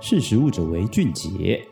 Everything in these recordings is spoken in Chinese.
识时务者为俊杰。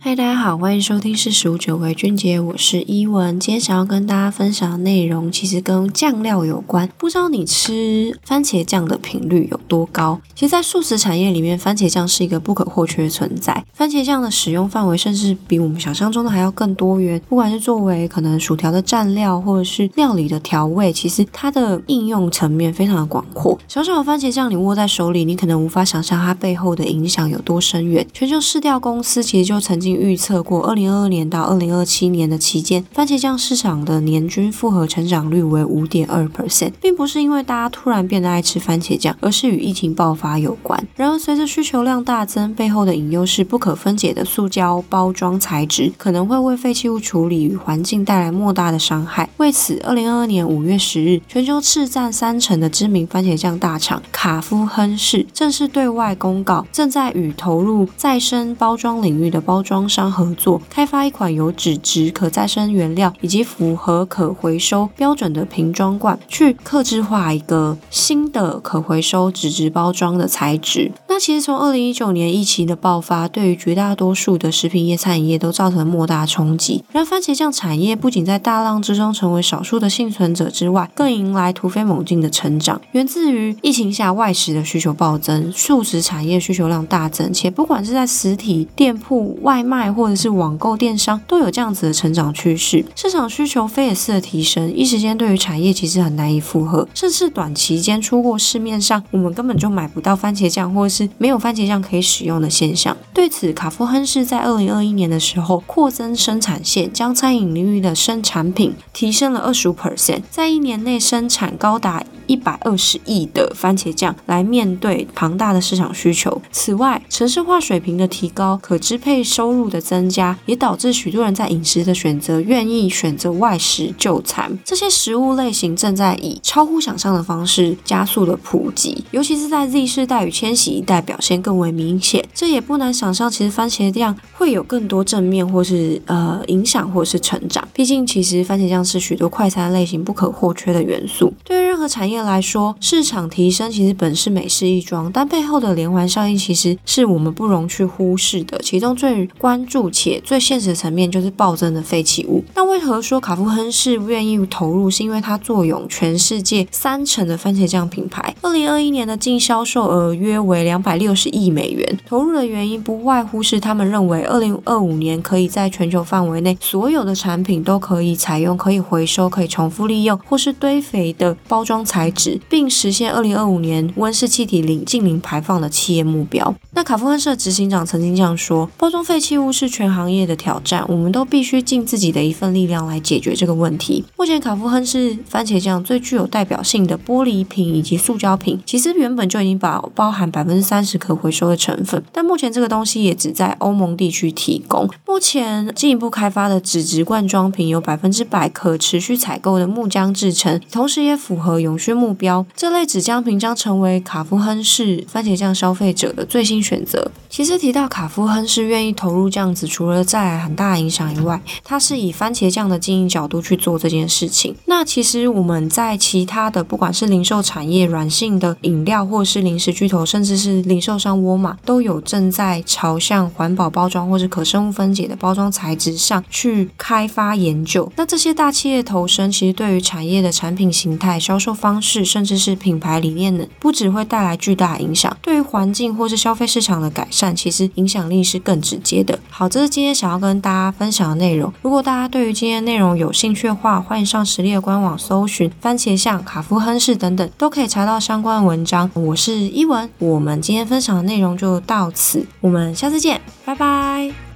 嗨，大家好，欢迎收听四十五九为俊杰，我是依文。今天想要跟大家分享的内容，其实跟酱料有关。不知道你吃番茄酱的频率有多高？其实，在素食产业里面，番茄酱是一个不可或缺的存在。番茄酱的使用范围，甚至比我们想象中的还要更多元。不管是作为可能薯条的蘸料，或者是料理的调味，其实它的应用层面非常的广阔。小小的番茄酱，你握在手里，你可能无法想象它背后的影响有多深远。全球市调公司其实就曾经。预测过，二零二二年到二零二七年的期间，番茄酱市场的年均复合成长率为五点二 percent，并不是因为大家突然变得爱吃番茄酱，而是与疫情爆发有关。然而，随着需求量大增，背后的隐忧是不可分解的塑胶包装材质可能会为废弃物处理与环境带来莫大的伤害。为此，二零二二年五月十日，全球市占三成的知名番茄酱大厂卡夫亨氏正式对外公告，正在与投入再生包装领域的包装商合作开发一款有纸质可再生原料以及符合可回收标准的瓶装罐，去刻制化一个新的可回收纸质包装的材质。其实从二零一九年疫情的爆发，对于绝大多数的食品业、餐饮业都造成了莫大冲击。然，番茄酱产业不仅在大浪之中成为少数的幸存者之外，更迎来突飞猛进的成长。源自于疫情下外食的需求暴增，素食产业需求量大增，且不管是在实体店铺、外卖。或者是网购电商都有这样子的成长趋势，市场需求飞也似的提升，一时间对于产业其实很难以负荷，甚至短期间出过市面上我们根本就买不到番茄酱，或者是没有番茄酱可以使用的现象。对此，卡夫亨氏在二零二一年的时候扩增生产线，将餐饮领域的生产品提升了二十五 percent，在一年内生产高达一百二十亿的番茄酱来面对庞大的市场需求。此外，城市化水平的提高，可支配收入的增加，也导致许多人在饮食的选择愿意选择外食就餐。这些食物类型正在以超乎想象的方式加速的普及，尤其是在 Z 世代与千禧一代表现更为明显。这也不难想象，其实番茄酱会有更多正面或是呃影响或是成长。毕竟，其实番茄酱是许多快餐类型不可或缺的元素。对于任何产业来说，市场提升其实本是美事一桩，但背后的连环效应其实是我们不容去忽视的。其中最关注且最现实的层面就是暴增的废弃物。那为何说卡夫亨氏愿意投入？是因为它坐拥全世界三成的番茄酱品牌，二零二一年的净销售额约为两百六十亿美元。投入的原因不外乎是他们认为二零二五年可以在全球范围内所有的产品都可以采用可以回收、可以重复利用或是堆肥的包装材。并实现二零二五年温室气体零净零排放的企业目标。那卡夫亨社执行长曾经这样说：“包装废弃物是全行业的挑战，我们都必须尽自己的一份力量来解决这个问题。”目前，卡夫亨是番茄酱最具有代表性的玻璃瓶以及塑胶瓶，其实原本就已经把包含百分之三十可回收的成分，但目前这个东西也只在欧盟地区提供。目前进一步开发的纸质罐装瓶有百分之百可持续采购的木浆制成，同时也符合永续目标，这类纸浆瓶将成为卡夫亨氏番茄酱消费者的最新选择。其实提到卡夫亨氏愿意投入这样子，除了带来很大影响以外，它是以番茄酱的经营角度去做这件事情。那其实我们在其他的不管是零售产业、软性的饮料，或是零食巨头，甚至是零售商沃尔玛，都有正在朝向环保包装或是可生物分解的包装材质上去开发研究。那这些大企业投身，其实对于产业的产品形态、销售方式。是，甚至是品牌理念呢，不只会带来巨大影响，对于环境或是消费市场的改善，其实影响力是更直接的。好，这是今天想要跟大家分享的内容。如果大家对于今天内容有兴趣的话，欢迎上实力的官网搜寻番茄酱、卡夫亨氏等等，都可以查到相关的文章。我是依文，我们今天分享的内容就到此，我们下次见，拜拜。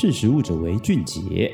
识时务者为俊杰。